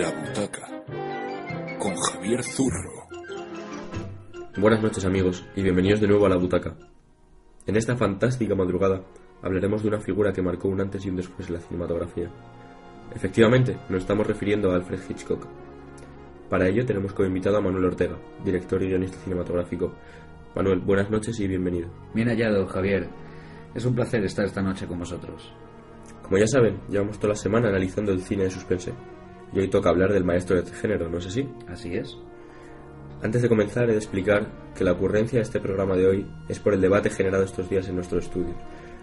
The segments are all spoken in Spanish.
La butaca con Javier Zurro. Buenas noches amigos y bienvenidos de nuevo a La Butaca. En esta fantástica madrugada hablaremos de una figura que marcó un antes y un después en la cinematografía. Efectivamente, nos estamos refiriendo a Alfred Hitchcock. Para ello tenemos como invitado a Manuel Ortega, director y guionista cinematográfico. Manuel, buenas noches y bienvenido. Bien hallado, Javier. Es un placer estar esta noche con vosotros. Como ya saben, llevamos toda la semana analizando el cine de suspense. Y hoy toca hablar del maestro de este género, ¿no es así? Así es. Antes de comenzar, he de explicar que la ocurrencia de este programa de hoy es por el debate generado estos días en nuestro estudio,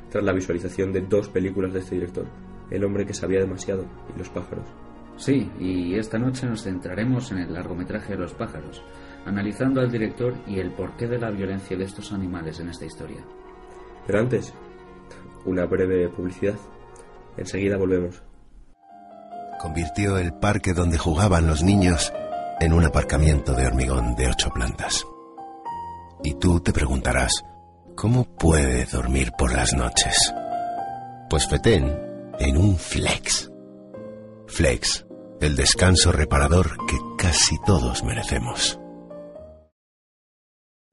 tras la visualización de dos películas de este director, El hombre que sabía demasiado y Los pájaros. Sí, y esta noche nos centraremos en el largometraje de Los pájaros, analizando al director y el porqué de la violencia de estos animales en esta historia. Pero antes, una breve publicidad. Enseguida volvemos. Convirtió el parque donde jugaban los niños en un aparcamiento de hormigón de ocho plantas. Y tú te preguntarás, ¿cómo puede dormir por las noches? Pues Fetén en un Flex. Flex, el descanso reparador que casi todos merecemos.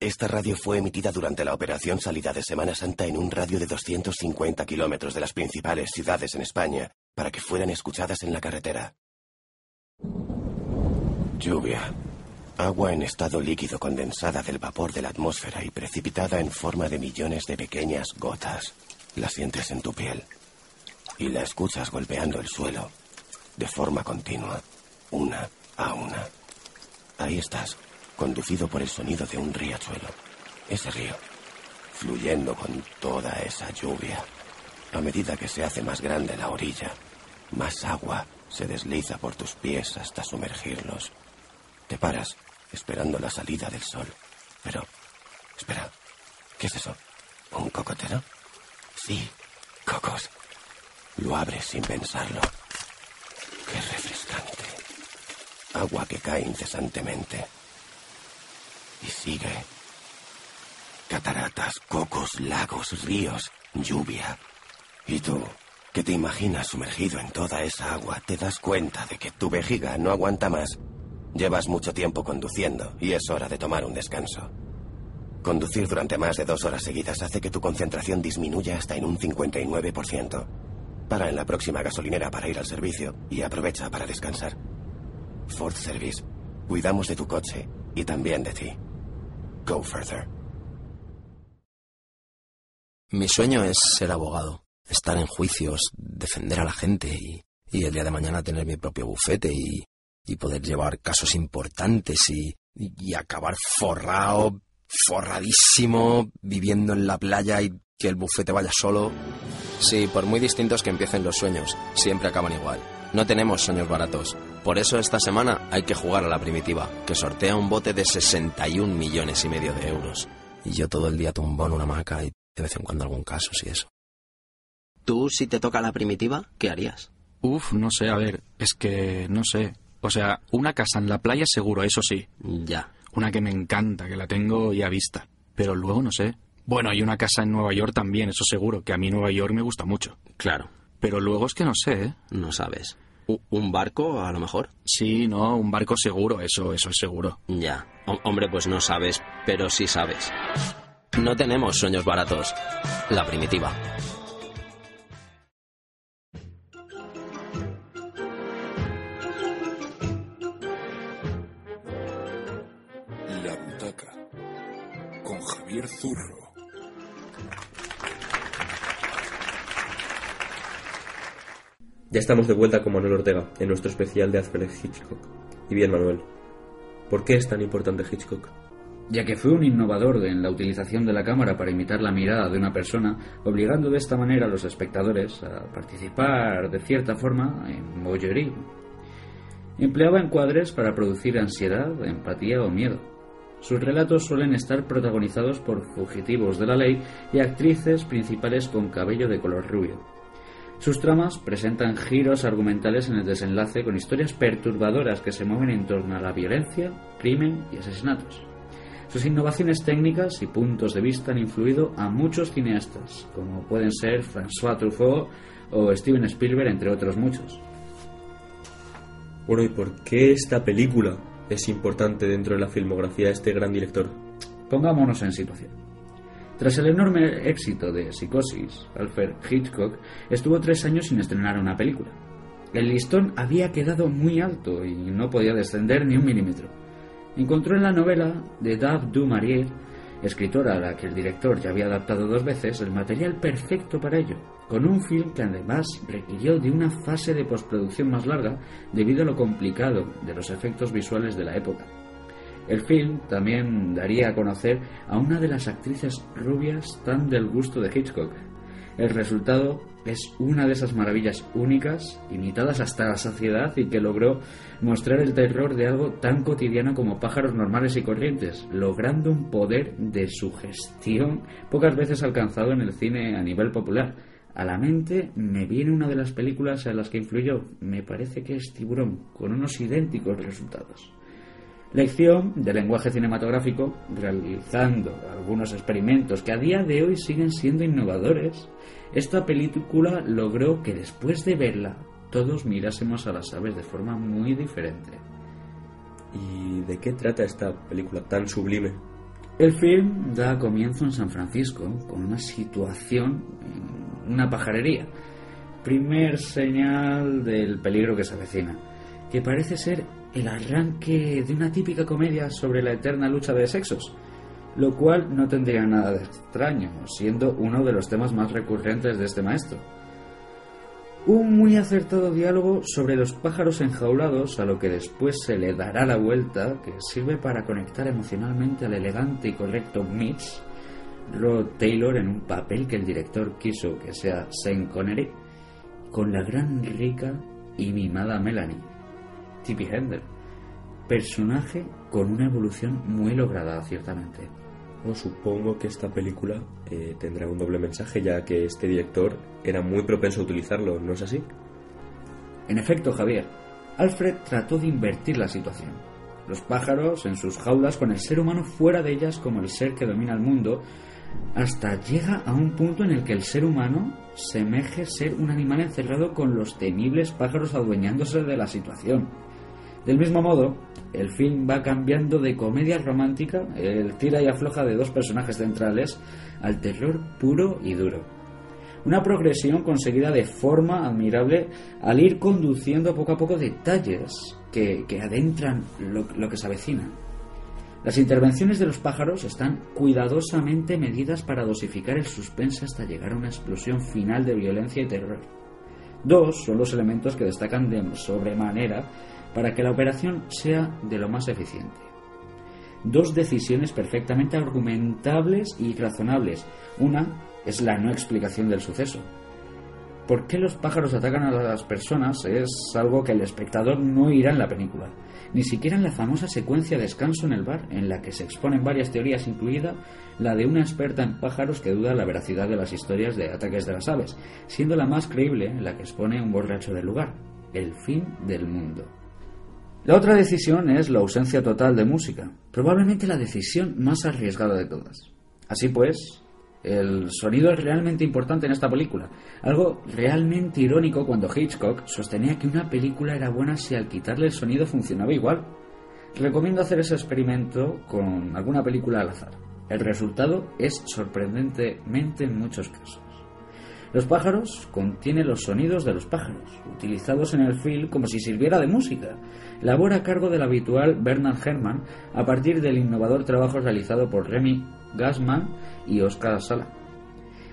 Esta radio fue emitida durante la operación Salida de Semana Santa en un radio de 250 kilómetros de las principales ciudades en España para que fueran escuchadas en la carretera. Lluvia. Agua en estado líquido condensada del vapor de la atmósfera y precipitada en forma de millones de pequeñas gotas. La sientes en tu piel y la escuchas golpeando el suelo de forma continua, una a una. Ahí estás, conducido por el sonido de un riachuelo. Ese río, fluyendo con toda esa lluvia. A medida que se hace más grande la orilla, más agua se desliza por tus pies hasta sumergirlos. Te paras, esperando la salida del sol. Pero, espera, ¿qué es eso? ¿Un cocotero? Sí, cocos. Lo abres sin pensarlo. Qué refrescante. Agua que cae incesantemente. Y sigue. Cataratas, cocos, lagos, ríos, lluvia. Y tú, que te imaginas sumergido en toda esa agua, te das cuenta de que tu vejiga no aguanta más. Llevas mucho tiempo conduciendo y es hora de tomar un descanso. Conducir durante más de dos horas seguidas hace que tu concentración disminuya hasta en un 59%. Para en la próxima gasolinera para ir al servicio y aprovecha para descansar. Ford Service. Cuidamos de tu coche y también de ti. Go further. Mi sueño es ser abogado, estar en juicios, defender a la gente y, y el día de mañana tener mi propio bufete y, y poder llevar casos importantes y, y acabar forrado, forradísimo, viviendo en la playa y que el bufete vaya solo. Sí, por muy distintos que empiecen los sueños, siempre acaban igual. No tenemos sueños baratos. Por eso esta semana hay que jugar a la primitiva, que sortea un bote de 61 millones y medio de euros. Y yo todo el día tumbado en una hamaca y de vez en cuando algún caso, si eso. ¿Tú, si te toca la primitiva, qué harías? Uf, no sé, a ver, es que no sé. O sea, una casa en la playa seguro, eso sí. Ya. Una que me encanta, que la tengo ya vista. Pero luego no sé. Bueno, hay una casa en Nueva York también, eso seguro, que a mí Nueva York me gusta mucho. Claro. Pero luego es que no sé, ¿eh? No sabes. ¿Un barco, a lo mejor? Sí, no, un barco seguro, eso, eso es seguro. Ya. Hom- hombre, pues no sabes, pero sí sabes. No tenemos sueños baratos. La primitiva. Javier Zurro. Ya estamos de vuelta con Manuel Ortega en nuestro especial de Alfred Hitchcock. Y bien, Manuel, ¿por qué es tan importante Hitchcock? Ya que fue un innovador en la utilización de la cámara para imitar la mirada de una persona, obligando de esta manera a los espectadores a participar de cierta forma en voyeurismo. Empleaba encuadres para producir ansiedad, empatía o miedo. Sus relatos suelen estar protagonizados por fugitivos de la ley y actrices principales con cabello de color rubio. Sus tramas presentan giros argumentales en el desenlace con historias perturbadoras que se mueven en torno a la violencia, crimen y asesinatos. Sus innovaciones técnicas y puntos de vista han influido a muchos cineastas, como pueden ser François Truffaut o Steven Spielberg, entre otros muchos. Bueno, ¿y por qué esta película es importante dentro de la filmografía de este gran director? Pongámonos en situación. Tras el enorme éxito de Psicosis, Alfred Hitchcock estuvo tres años sin estrenar una película. El listón había quedado muy alto y no podía descender ni un milímetro. Encontró en la novela de Dave du Maurier, escritora a la que el director ya había adaptado dos veces, el material perfecto para ello, con un film que además requirió de una fase de postproducción más larga debido a lo complicado de los efectos visuales de la época. El film también daría a conocer a una de las actrices rubias tan del gusto de Hitchcock. El resultado es una de esas maravillas únicas, imitadas hasta la saciedad y que logró mostrar el terror de algo tan cotidiano como pájaros normales y corrientes, logrando un poder de sugestión pocas veces alcanzado en el cine a nivel popular. A la mente me viene una de las películas en las que influyó, me parece que es Tiburón, con unos idénticos resultados. Lección de lenguaje cinematográfico, realizando algunos experimentos que a día de hoy siguen siendo innovadores, esta película logró que después de verla todos mirásemos a las aves de forma muy diferente. ¿Y de qué trata esta película tan sublime? El film da comienzo en San Francisco con una situación en una pajarería. Primer señal del peligro que se avecina, que parece ser el arranque de una típica comedia sobre la eterna lucha de sexos, lo cual no tendría nada de extraño, siendo uno de los temas más recurrentes de este maestro. Un muy acertado diálogo sobre los pájaros enjaulados, a lo que después se le dará la vuelta, que sirve para conectar emocionalmente al elegante y correcto Mitch, Rod Taylor en un papel que el director quiso que sea Sean Connery, con la gran rica y mimada Melanie. Tippi Hender, personaje con una evolución muy lograda, ciertamente. Supongo que esta película eh, tendrá un doble mensaje, ya que este director era muy propenso a utilizarlo, ¿no es así? En efecto, Javier, Alfred trató de invertir la situación. Los pájaros en sus jaulas con el ser humano fuera de ellas como el ser que domina el mundo, hasta llega a un punto en el que el ser humano semeje ser un animal encerrado con los temibles pájaros adueñándose de la situación. Del mismo modo, el film va cambiando de comedia romántica, el tira y afloja de dos personajes centrales, al terror puro y duro. Una progresión conseguida de forma admirable al ir conduciendo poco a poco detalles que, adentran lo, lo que se avecina. Las intervenciones de los pájaros están cuidadosamente medidas para dosificar el suspense hasta llegar a una explosión final de violencia y terror. Dos son los elementos que destacan de sobremanera para que la operación sea de lo más eficiente. Dos decisiones perfectamente argumentables y razonables. Una es la no explicación del suceso. ¿Por qué los pájaros atacan a las personas? Es algo que el espectador no irá en la película. Ni siquiera en la famosa secuencia de descanso en el bar, en la que se exponen varias teorías, incluida la de una experta en pájaros que duda la veracidad de las historias de ataques de las aves, siendo la más creíble la que expone un borracho del lugar, el fin del mundo. La otra decisión es la ausencia total de música, probablemente la decisión más arriesgada de todas. Así pues, el sonido es realmente importante en esta película, algo realmente irónico cuando Hitchcock sostenía que una película era buena si al quitarle el sonido funcionaba igual. Recomiendo hacer ese experimento con alguna película al azar. El resultado es sorprendentemente en muchos casos. Los pájaros contienen los sonidos de los pájaros, utilizados en el film como si sirviera de música. Labora a cargo del habitual Bernard Herrmann a partir del innovador trabajo realizado por Remy Gassman y Oscar Sala,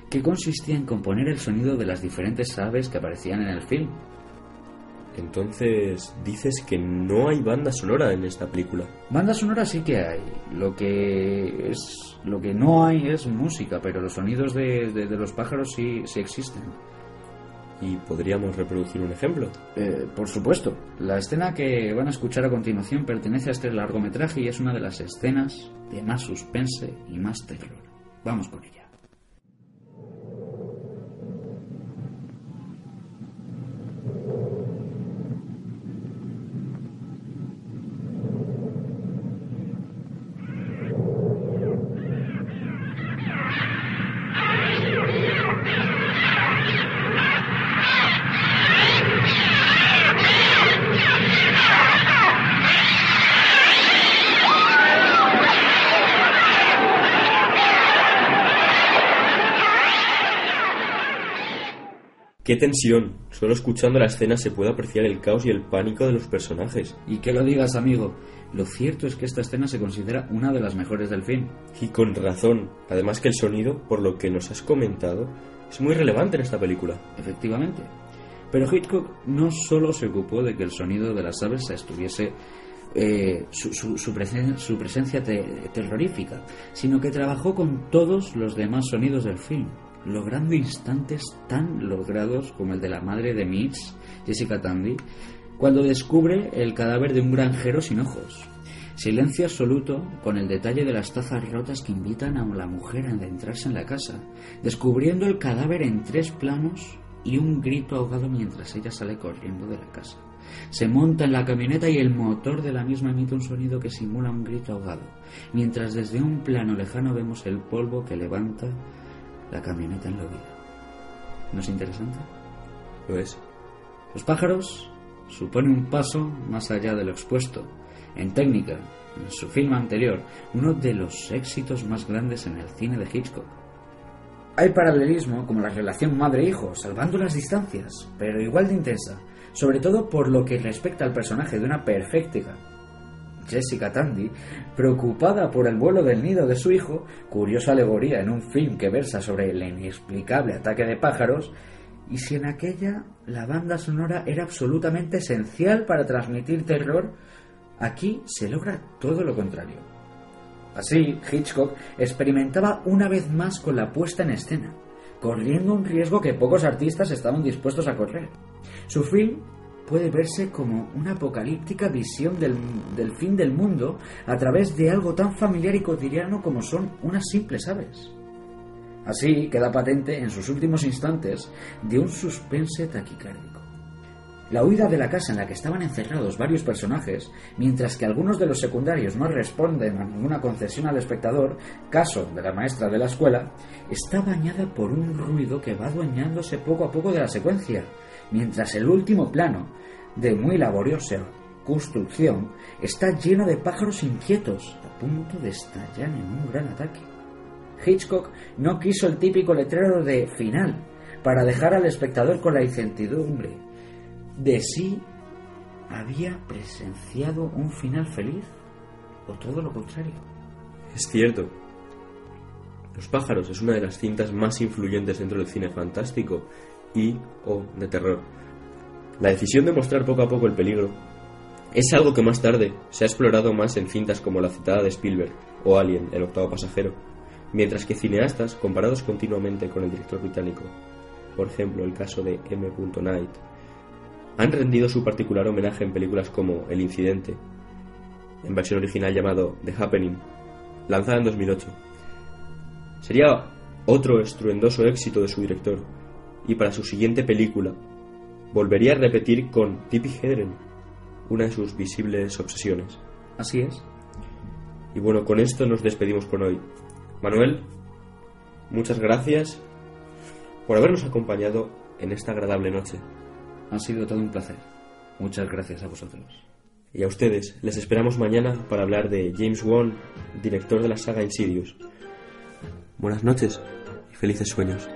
que consistía en componer el sonido de las diferentes aves que aparecían en el film, entonces, dices que no hay banda sonora en esta película. Banda sonora sí que hay. Lo que es lo que no hay es música, pero los sonidos de, los pájaros sí, sí existen. ¿Y podríamos reproducir un ejemplo? Eh, por supuesto. La escena que van a escuchar a continuación pertenece a este largometraje y es una de las escenas de más suspense y más terror. Vamos con ella. ¡Qué tensión! Solo escuchando la escena se puede apreciar el caos y el pánico de los personajes. Y que lo digas, amigo, lo cierto es que esta escena se considera una de las mejores del film. Y con razón. Además que el sonido, por lo que nos has comentado, es muy relevante en esta película. Efectivamente. Pero Hitchcock no solo se ocupó de que el sonido de las aves estuviese eh, su, su, su, presen su, presencia te terrorífica, sino que trabajó con todos los demás sonidos del film, logrando instantes tan logrados como el de la madre de Mitch, Jessica Tandy, cuando descubre el cadáver de un granjero sin ojos. Silencio absoluto con el detalle de las tazas rotas que invitan a la mujer a adentrarse en la casa, descubriendo el cadáver en tres planos y un grito ahogado mientras ella sale corriendo de la casa. Se monta en la camioneta y el motor de la misma emite un sonido que simula un grito ahogado, mientras desde un plano lejano vemos el polvo que levanta la camioneta en la vida. ¿No es interesante? Lo es. Los pájaros supone un paso más allá de lo expuesto. En técnica, en su film anterior, uno de los éxitos más grandes en el cine de Hitchcock. Hay paralelismo como la relación madre-hijo, salvando las distancias, pero igual de intensa, sobre todo por lo que respecta al personaje de una perfecta Jessica Tandy, preocupada por el vuelo del nido de su hijo, curiosa alegoría en un film que versa sobre el inexplicable ataque de pájaros, y si en aquella la banda sonora era absolutamente esencial para transmitir terror, aquí se logra todo lo contrario. Así, Hitchcock experimentaba una vez más con la puesta en escena, corriendo un riesgo que pocos artistas estaban dispuestos a correr. Su film puede verse como una apocalíptica visión del, fin del mundo a través de algo tan familiar y cotidiano como son unas simples aves. Así queda patente en sus últimos instantes de un suspense taquicárdico. La huida de la casa en la que estaban encerrados varios personajes, mientras que algunos de los secundarios no responden a ninguna concesión al espectador, caso de la maestra de la escuela, está bañada por un ruido que va adueñándose poco a poco de la secuencia, mientras el último plano, de muy laboriosa construcción, está lleno de pájaros inquietos, a punto de estallar en un gran ataque. Hitchcock no quiso el típico letrero de final, para dejar al espectador con la incertidumbre de si había presenciado un final feliz o todo lo contrario. Es cierto. Los pájaros es una de las cintas más influyentes dentro del cine fantástico y o de terror. La decisión de mostrar poco a poco el peligro es algo que más tarde se ha explorado más en cintas como la citada de Spielberg o Alien, el octavo pasajero, mientras que cineastas comparados continuamente con el director británico, por ejemplo el caso de M. Night, han rendido su particular homenaje en películas como El Incidente, en versión original llamado The Happening, lanzada en 2008. Sería otro estruendoso éxito de su director, y para su siguiente película volvería a repetir con Tippi Hedren, una de sus visibles obsesiones. Así es. Y bueno, con esto nos despedimos por hoy. Manuel, muchas gracias por habernos acompañado en esta agradable noche. Ha sido todo un placer. Muchas gracias a vosotros. Y a ustedes, les esperamos mañana para hablar de James Wan, director de la saga Insidious. Buenas noches y felices sueños.